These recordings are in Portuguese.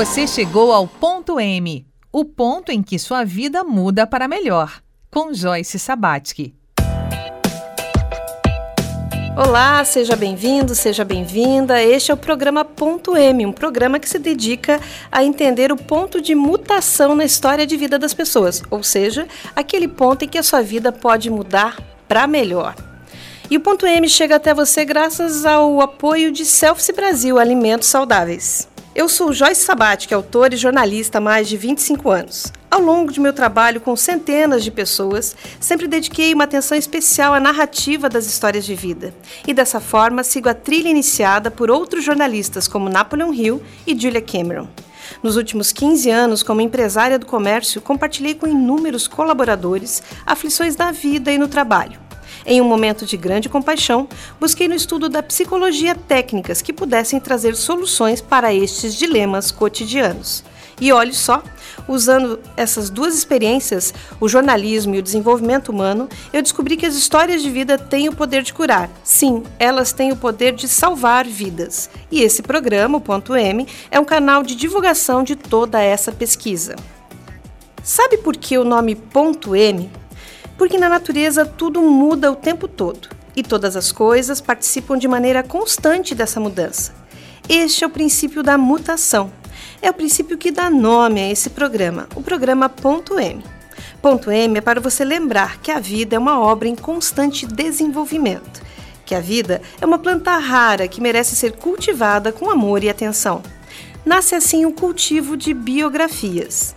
Você chegou ao ponto M, o ponto em que sua vida muda para melhor, com Joyce Sabatsky. Olá, seja bem-vindo, seja bem-vinda. Este é o programa Ponto M, um programa que se dedica a entender o ponto de mutação na história de vida das pessoas, ou seja, aquele ponto em que a sua vida pode mudar para melhor. E o Ponto M chega até você graças ao apoio de Selfie Brasil Alimentos Saudáveis. Eu sou Joyce Sabat, é autora e jornalista há mais de 25 anos. Ao longo de meu trabalho com centenas de pessoas, sempre dediquei uma atenção especial à narrativa das histórias de vida. E dessa forma, sigo a trilha iniciada por outros jornalistas como Napoleon Hill e Julia Cameron. Nos últimos 15 anos, como empresária do comércio, compartilhei com inúmeros colaboradores aflições na vida e no trabalho em um momento de grande compaixão, busquei no estudo da psicologia técnicas que pudessem trazer soluções para estes dilemas cotidianos. E olhe só, usando essas duas experiências, o jornalismo e o desenvolvimento humano, eu descobri que as histórias de vida têm o poder de curar. Sim, elas têm o poder de salvar vidas. E esse programa, o Ponto M, é um canal de divulgação de toda essa pesquisa. Sabe por que o nome Ponto M? Porque na natureza tudo muda o tempo todo e todas as coisas participam de maneira constante dessa mudança. Este é o princípio da mutação. É o princípio que dá nome a esse programa, o programa Ponto M. Ponto M é para você lembrar que a vida é uma obra em constante desenvolvimento, que a vida é uma planta rara que merece ser cultivada com amor e atenção. Nasce assim o cultivo de biografias.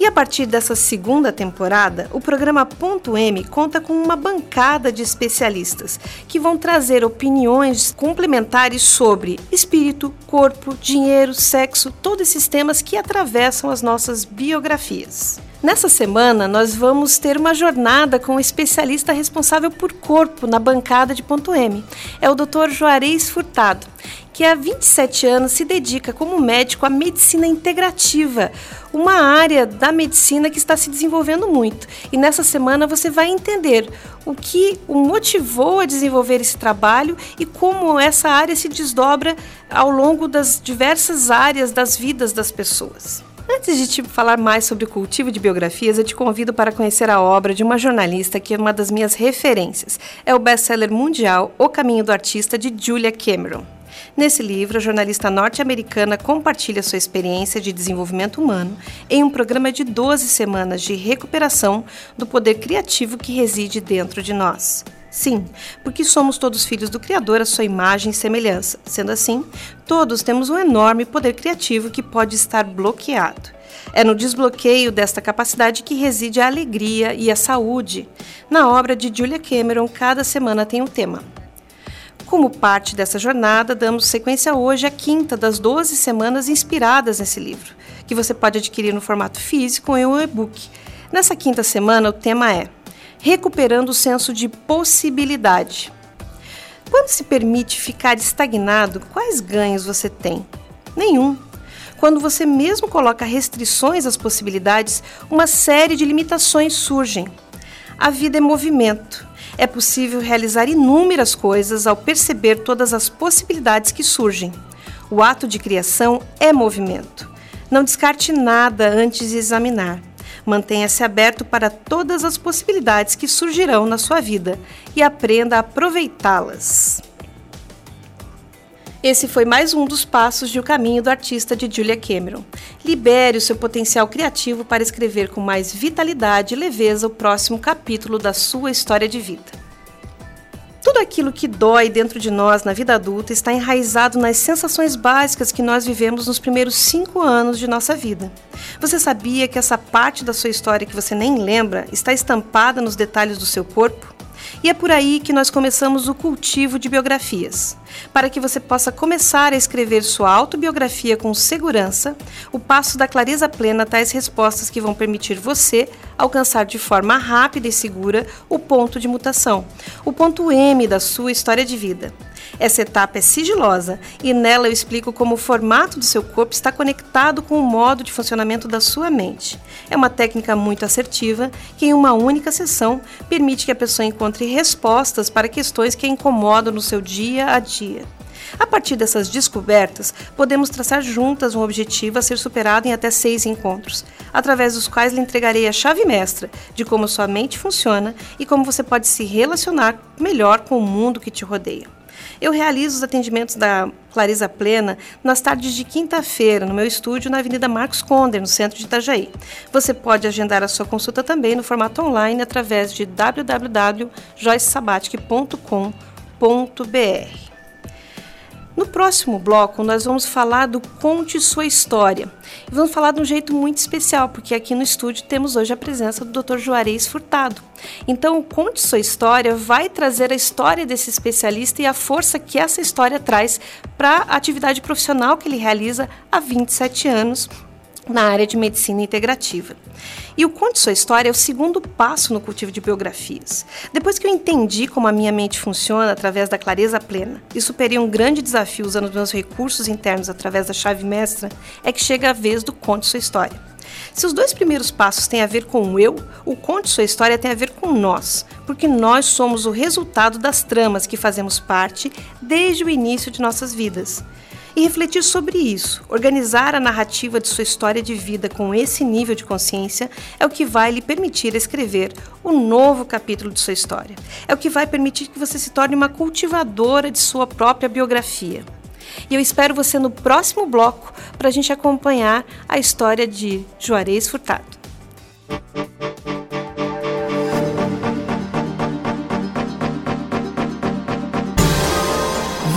E a partir dessa segunda temporada, o programa Ponto M conta com uma bancada de especialistas que vão trazer opiniões complementares sobre espírito, corpo, dinheiro, sexo, todos esses temas que atravessam as nossas biografias. Nessa semana, nós vamos ter uma jornada com o especialista responsável por corpo na bancada de Ponto M. É o Dr. Juarez Furtado, que há 27 anos se dedica como médico à medicina integrativa, uma área da medicina que está se desenvolvendo muito. E nessa semana você vai entender o que o motivou a desenvolver esse trabalho e como essa área se desdobra ao longo das diversas áreas das vidas das pessoas. Antes de te falar mais sobre o cultivo de biografias, eu te convido para conhecer a obra de uma jornalista que é uma das minhas referências. É o best-seller mundial O Caminho do Artista, de Julia Cameron. Nesse livro, a jornalista norte-americana compartilha sua experiência de desenvolvimento humano em um programa de 12 semanas de recuperação do poder criativo que reside dentro de nós. Sim, porque somos todos filhos do Criador à sua imagem e semelhança. Sendo assim, todos temos um enorme poder criativo que pode estar bloqueado. É no desbloqueio desta capacidade que reside a alegria e a saúde. Na obra de Julia Cameron, cada semana tem um tema. Como parte dessa jornada, damos sequência hoje à quinta das 12 semanas inspiradas nesse livro, que você pode adquirir no formato físico em um e-book. Nessa quinta semana, o tema é recuperando o senso de possibilidade. Quando se permite ficar estagnado, quais ganhos você tem? Nenhum. Quando você mesmo coloca restrições às possibilidades, uma série de limitações surgem. A vida é movimento. É possível realizar inúmeras coisas ao perceber todas as possibilidades que surgem. O ato de criação é movimento. Não descarte nada antes de examinar. Mantenha-se aberto para todas as possibilidades que surgirão na sua vida e aprenda a aproveitá-las. Esse foi mais um dos passos de O Caminho do Artista de Julia Cameron. Libere o seu potencial criativo para escrever com mais vitalidade e leveza o próximo capítulo da sua história de vida. Tudo aquilo que dói dentro de nós na vida adulta está enraizado nas sensações básicas que nós vivemos nos primeiros cinco anos de nossa vida. Você sabia que essa parte da sua história que você nem lembra está estampada nos detalhes do seu corpo? E é por aí que nós começamos o cultivo de biografias. Para que você possa começar a escrever sua autobiografia com segurança, o passo da clareza plena tais respostas que vão permitir você alcançar de forma rápida e segura o ponto de mutação, o ponto M da sua história de vida. Essa etapa é sigilosa e nela eu explico como o formato do seu corpo está conectado com o modo de funcionamento da sua mente. É uma técnica muito assertiva que, em uma única sessão, permite que a pessoa encontre respostas para questões que a incomodam no seu dia a dia. A partir dessas descobertas, podemos traçar juntas um objetivo a ser superado em até seis encontros, através dos quais lhe entregarei a chave mestra de como sua mente funciona e como você pode se relacionar melhor com o mundo que te rodeia. Eu realizo os atendimentos da Clarisa Plena nas tardes de quinta-feira, no meu estúdio na Avenida Marcos Conder, no centro de Itajaí. Você pode agendar a sua consulta também no formato online através de www.joycesabatic.com.br. No próximo bloco, nós vamos falar do Conte Sua História. E vamos falar de um jeito muito especial, porque aqui no estúdio temos hoje a presença do Dr. Juarez Furtado. Então, o Conte Sua História vai trazer a história desse especialista e a força que essa história traz para a atividade profissional que ele realiza há 27 anos na área de medicina integrativa. E o Conte Sua História é o segundo passo no cultivo de biografias. Depois que eu entendi como a minha mente funciona através da clareza plena e superei um grande desafio usando meus recursos internos através da chave mestra, é que chega a vez do Conte Sua História. Se os dois primeiros passos têm a ver com o eu, o Conte Sua História tem a ver com nós, porque nós somos o resultado das tramas que fazemos parte desde o início de nossas vidas. E refletir sobre isso, organizar a narrativa de sua história de vida com esse nível de consciência, é o que vai lhe permitir escrever o um novo capítulo de sua história. É o que vai permitir que você se torne uma cultivadora de sua própria biografia. E eu espero você no próximo bloco para a gente acompanhar a história de Juarez Furtado.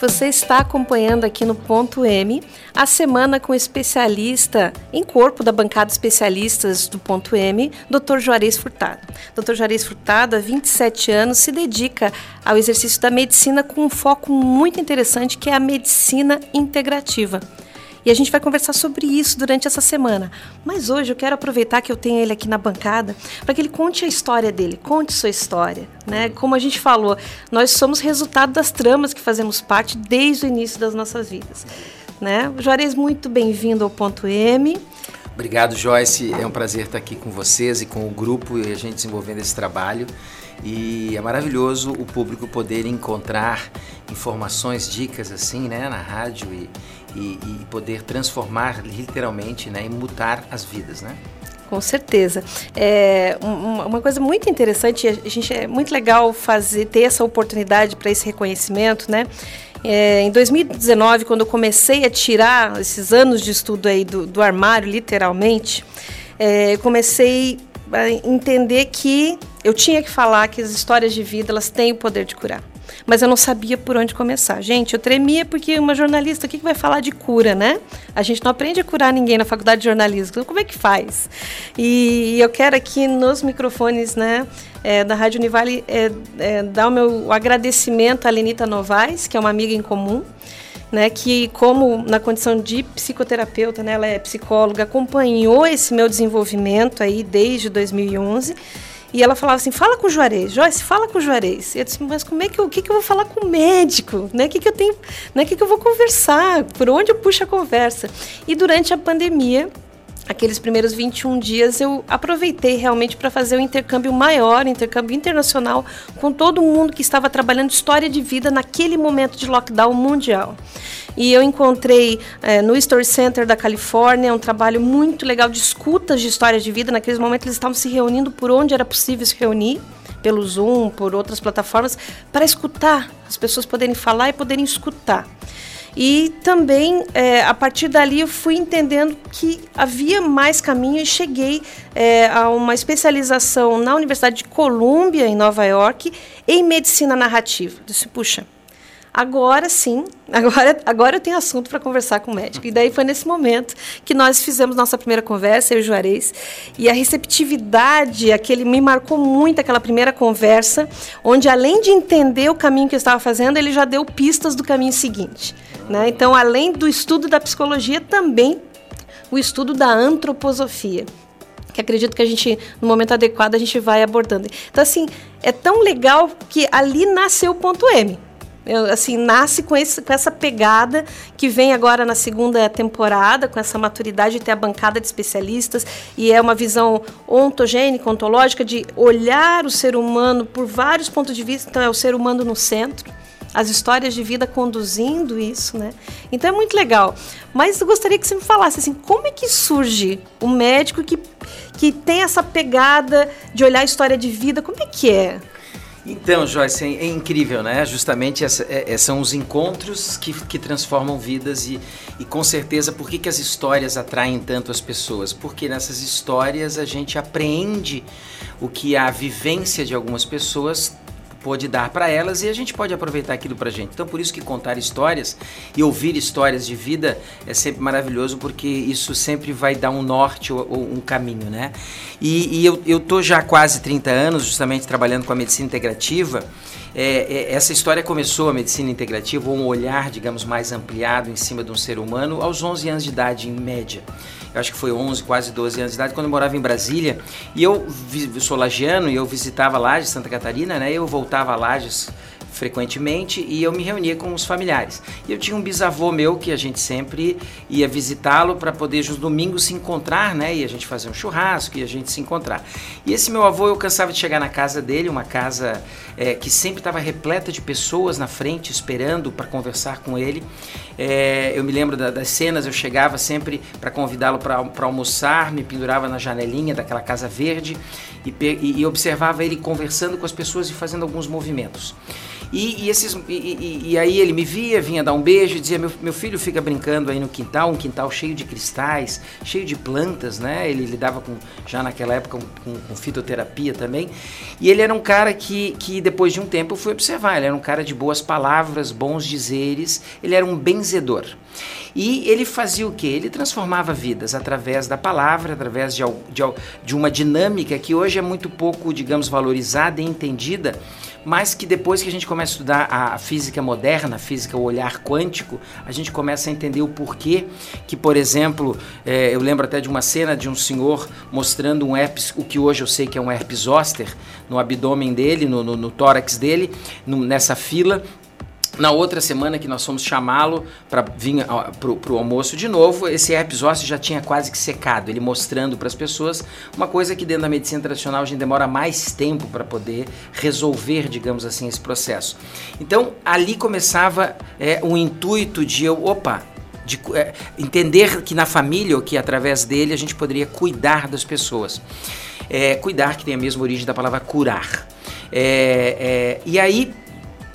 Você está acompanhando aqui no Ponto M a semana com especialista em corpo da bancada especialistas do Ponto M, Dr. Juarez Furtado. Dr. Juarez Furtado, há 27 anos, se dedica ao exercício da medicina com um foco muito interessante que é a medicina integrativa. E a gente vai conversar sobre isso durante essa semana. Mas hoje eu quero aproveitar que eu tenho ele aqui na bancada para que ele conte a história dele, conte sua história. Né? Como a gente falou, nós somos resultado das tramas que fazemos parte desde o início das nossas vidas. Né? Juarez, muito bem-vindo ao Ponto M. Obrigado, Joyce. É um prazer estar aqui com vocês e com o grupo e a gente desenvolvendo esse trabalho. E é maravilhoso o público poder encontrar informações, dicas assim, né, na rádio e, e, e poder transformar literalmente, né, e mudar as vidas, né? Com certeza. É uma coisa muito interessante, a gente é muito legal fazer ter essa oportunidade para esse reconhecimento, né? É, em 2019, quando eu comecei a tirar esses anos de estudo aí do, do armário, literalmente, é, comecei a entender que eu tinha que falar que as histórias de vida elas têm o poder de curar. Mas eu não sabia por onde começar. Gente, eu tremia porque uma jornalista, o que, vai falar de cura, né? A gente não aprende a curar ninguém na faculdade de jornalismo. Então, como é que faz? E eu quero aqui nos microfones, né, é, da Rádio Univale, é, é, dar o meu agradecimento à Lenita Novaes, que é uma amiga em comum, né, que como na condição de psicoterapeuta, né, ela é psicóloga, acompanhou esse meu desenvolvimento aí desde 2011 e ela falava assim: fala com o Juarez, Joyce, fala com o Juarez. E eu disse: mas como é que eu, que, que eu vou falar com o médico? Né? O que, que eu tenho, né? que, que eu vou conversar? Por onde eu puxo a conversa? E durante a pandemia, aqueles primeiros 21 dias eu aproveitei realmente para fazer um intercâmbio maior, intercâmbio internacional com todo mundo que estava trabalhando história de vida naquele momento de lockdown mundial. E eu encontrei é, no Story Center da Califórnia um trabalho muito legal de escutas de histórias de vida. Naqueles momentos eles estavam se reunindo por onde era possível se reunir pelo Zoom, por outras plataformas, para escutar, as pessoas poderem falar e poderem escutar. E também, é, a partir dali, eu fui entendendo que havia mais caminho e cheguei é, a uma especialização na Universidade de Columbia, em Nova York, em medicina narrativa. Eu disse, puxa, Agora sim, agora, agora eu tenho assunto para conversar com o médico. E daí foi nesse momento que nós fizemos nossa primeira conversa, eu e o Juarez. E a receptividade, aquele me marcou muito aquela primeira conversa, onde além de entender o caminho que eu estava fazendo, ele já deu pistas do caminho seguinte. Né? Então, além do estudo da psicologia, também o estudo da antroposofia que acredito que a gente, no momento adequado, a gente vai abordando. Então, assim, é tão legal que ali nasceu o ponto M. Eu, assim, nasce com, esse, com essa pegada que vem agora na segunda temporada, com essa maturidade de ter a bancada de especialistas, e é uma visão ontogênica, ontológica, de olhar o ser humano por vários pontos de vista, então é o ser humano no centro as histórias de vida conduzindo isso, né? Então é muito legal. Mas eu gostaria que você me falasse assim, como é que surge um médico que, que tem essa pegada de olhar a história de vida? Como é que é? Então, Joyce, é, é incrível, né? Justamente essa, é, é, são os encontros que, que transformam vidas e, e com certeza por que, que as histórias atraem tanto as pessoas? Porque nessas histórias a gente apreende o que a vivência de algumas pessoas pode dar para elas e a gente pode aproveitar aquilo para gente. Então, por isso que contar histórias e ouvir histórias de vida é sempre maravilhoso, porque isso sempre vai dar um norte ou, um caminho, né? E, e, eu, eu tô já quase 30 anos justamente trabalhando com a medicina integrativa. É, é, essa história começou, a medicina integrativa, um olhar, digamos, mais ampliado em cima de um ser humano aos 11 anos de idade, em média eu acho que foi 11, quase 12 anos de idade, quando eu morava em Brasília. E eu, eu sou lagiano e eu visitava Lages, Santa Catarina, né? Eu voltava a Lages frequentemente e eu me reunia com os familiares. E eu tinha um bisavô meu que a gente sempre ia visitá-lo para poder nos domingos se encontrar, né? E a gente fazer um churrasco e a gente se encontrar. E esse meu avô, eu cansava de chegar na casa dele, uma casa é, que sempre estava repleta de pessoas na frente esperando para conversar com ele. É, eu me lembro da, das cenas, eu chegava sempre para convidá-lo para almoçar, me pendurava na janelinha daquela casa verde e, e, e observava ele conversando com as pessoas e fazendo alguns movimentos. E, e esses, e, e, aí ele me via, vinha dar um beijo e dizia: meu, meu filho fica brincando aí no quintal, um quintal cheio de cristais, cheio de plantas, né? Ele lidava com, já naquela época com, com fitoterapia também. E ele era um cara que, que depois de um tempo eu fui observar: ele era um cara de boas palavras, bons dizeres, ele era um benzedor. E ele fazia o que? Ele transformava vidas através da palavra, através de, de, de uma dinâmica que hoje é muito pouco, digamos, valorizada e entendida mas que depois que a gente começa a estudar a física moderna, a física, o olhar quântico, a gente começa a entender o porquê que, por exemplo, é, eu lembro até de uma cena de um senhor mostrando um herpes, o que hoje eu sei que é um herpes zoster, no abdômen dele, no, no, no tórax dele, no, nessa fila, na outra semana que nós fomos chamá-lo para vir para o almoço de novo, esse ósseo já tinha quase que secado, ele mostrando para as pessoas uma coisa que dentro da medicina tradicional a gente demora mais tempo para poder resolver, digamos assim, esse processo. Então ali começava é, um intuito de eu, opa, de é, entender que na família ou que através dele a gente poderia cuidar das pessoas. É, cuidar, que tem a mesma origem da palavra curar. É, é, e aí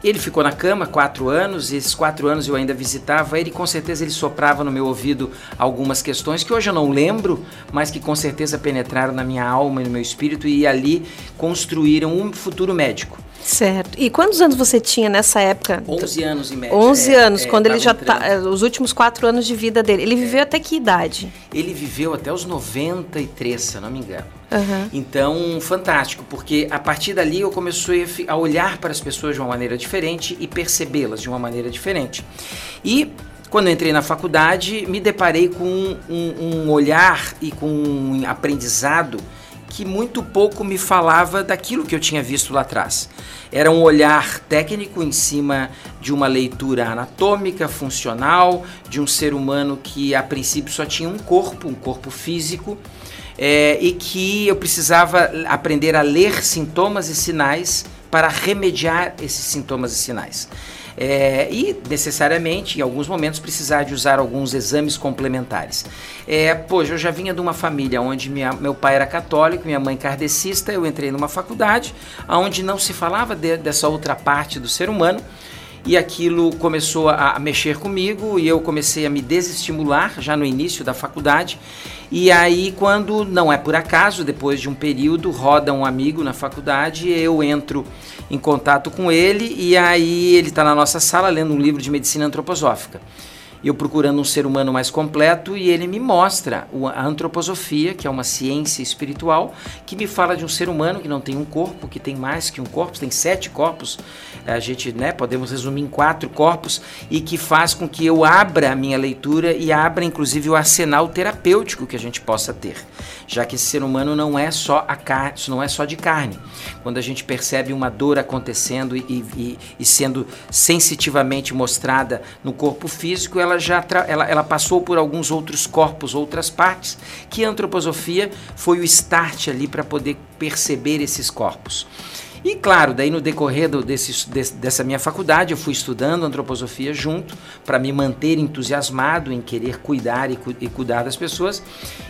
ele ficou na cama quatro anos, e esses quatro anos eu ainda visitava ele, com certeza ele soprava no meu ouvido algumas questões que hoje eu não lembro, mas que com certeza penetraram na minha alma e no meu espírito e ali construíram um futuro médico. Certo. E quantos anos você tinha nessa época? 11 anos em média. 11 é, anos, é, quando ele já tá, é, os últimos quatro anos de vida dele. Ele viveu até que idade? Ele viveu até os 93, se eu não me engano. Uhum. Então, fantástico, porque a partir dali eu comecei a olhar para as pessoas de uma maneira diferente e percebê-las de uma maneira diferente. E quando entrei na faculdade, me deparei com um, um olhar e com um aprendizado que muito pouco me falava daquilo que eu tinha visto lá atrás. Era um olhar técnico em cima de uma leitura anatômica, funcional, de um ser humano que a princípio só tinha um corpo, um corpo físico, é, e que eu precisava aprender a ler sintomas e sinais para remediar esses sintomas e sinais. É, e necessariamente, em alguns momentos, precisar de usar alguns exames complementares. É, poxa, eu já vinha de uma família onde minha, meu pai era católico, minha mãe kardecista, eu entrei numa faculdade onde não se falava de, dessa outra parte do ser humano e aquilo começou a, mexer comigo e eu comecei a me desestimular já no início da faculdade. E aí, quando não é por acaso, depois de um período, roda um amigo na faculdade, eu entro em contato com ele e aí ele está na nossa sala lendo um livro de medicina antroposófica eu procurando um ser humano mais completo e ele me mostra a antroposofia, que é uma ciência espiritual, que me fala de um ser humano que não tem um corpo, que tem mais que um corpo, tem sete corpos, a gente, né, podemos resumir em quatro corpos, e que faz com que eu abra a minha leitura e abra inclusive o arsenal terapêutico que a gente possa ter, já que esse ser humano não é só a carne, não é só de carne. Quando a gente percebe uma dor acontecendo e, e, e sendo sensitivamente mostrada no corpo físico, ela ela já ela, ela passou por alguns outros corpos, outras partes, que a antroposofia foi o start ali para poder perceber esses corpos. E claro, daí no decorrer do, desse, desse, dessa minha faculdade, eu fui estudando antroposofia junto, para me manter entusiasmado em querer cuidar e, e, cuidar das pessoas.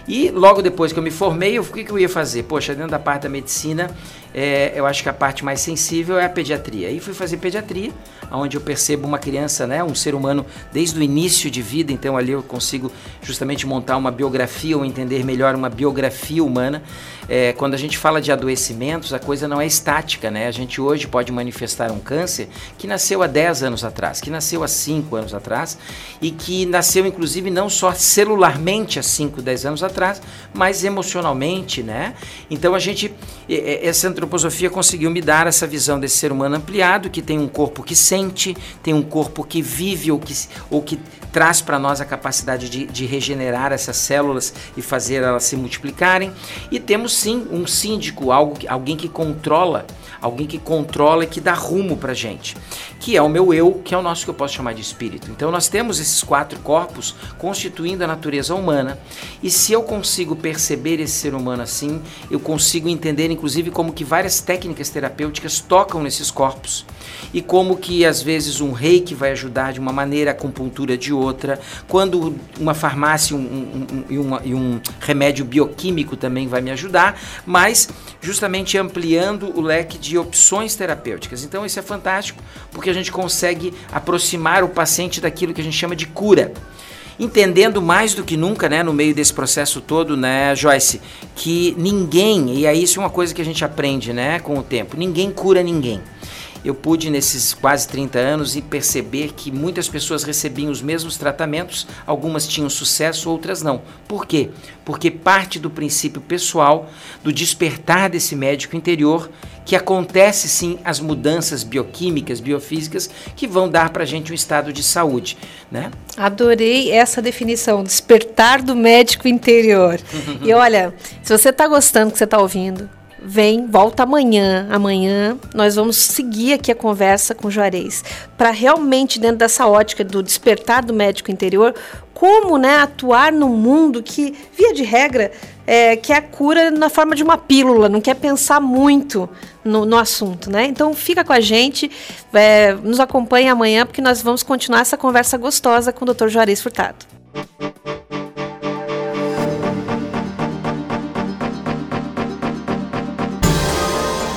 E logo depois que eu me formei, o que, que eu ia fazer? Poxa, dentro da parte da medicina, é, eu acho que a parte mais sensível é a pediatria. Aí fui fazer pediatria, onde eu percebo uma criança, né, um ser humano desde o início de vida, então ali eu consigo justamente montar uma biografia ou entender melhor uma biografia humana. É, quando a gente fala de adoecimentos, a coisa não é estática, né? A gente hoje pode manifestar um câncer que nasceu há 10 anos atrás, que nasceu há 5 anos atrás e que nasceu inclusive não só celularmente há 5, 10 anos atrás, mas emocionalmente, né? Então a gente, essa antroposofia conseguiu me dar essa visão desse ser humano ampliado, que tem um corpo que sente, tem um corpo que vive ou que, ou que traz para nós a capacidade de, de regenerar essas células e fazer elas se multiplicarem. E temos sim um síndico, algo, alguém que controla, alguém que controla e que dá rumo para gente, que é o meu eu, que é o nosso que eu posso chamar de espírito. Então nós temos esses quatro corpos constituindo a natureza humana. E se eu consigo perceber esse ser humano assim, eu consigo entender, inclusive, como que várias técnicas terapêuticas tocam nesses corpos e como que às vezes um reiki vai ajudar de uma maneira, a acupuntura de outra, quando uma farmácia um, um, um, e, uma, e um remédio bioquímico também vai me ajudar, mas justamente ampliando o leque de opções terapêuticas. Então isso é fantástico porque a gente consegue aproximar o paciente daquilo que a gente chama de cura. Entendendo mais do que nunca, né, no meio desse processo todo, né, Joyce, que ninguém, e aí isso é uma coisa que a gente aprende, né, com o tempo, ninguém cura ninguém eu pude nesses quase 30 anos perceber que muitas pessoas recebiam os mesmos tratamentos, algumas tinham sucesso, outras não. Por quê? Porque parte do princípio pessoal, do despertar desse médico interior, que acontece sim as mudanças bioquímicas, biofísicas, que vão dar para a gente um estado de saúde. Né? Adorei essa definição, despertar do médico interior. e olha, se você está gostando do que você está ouvindo, vem, volta amanhã. Amanhã nós vamos seguir aqui a conversa com Juarez para realmente dentro dessa ótica do despertar do médico interior, como né, atuar no mundo que, via de regra, é, que é a cura na forma de uma pílula, não quer pensar muito no, no assunto, né? Então fica com a gente, é, nos acompanhe amanhã, porque nós vamos continuar essa conversa gostosa com o Dr. Juarez Furtado.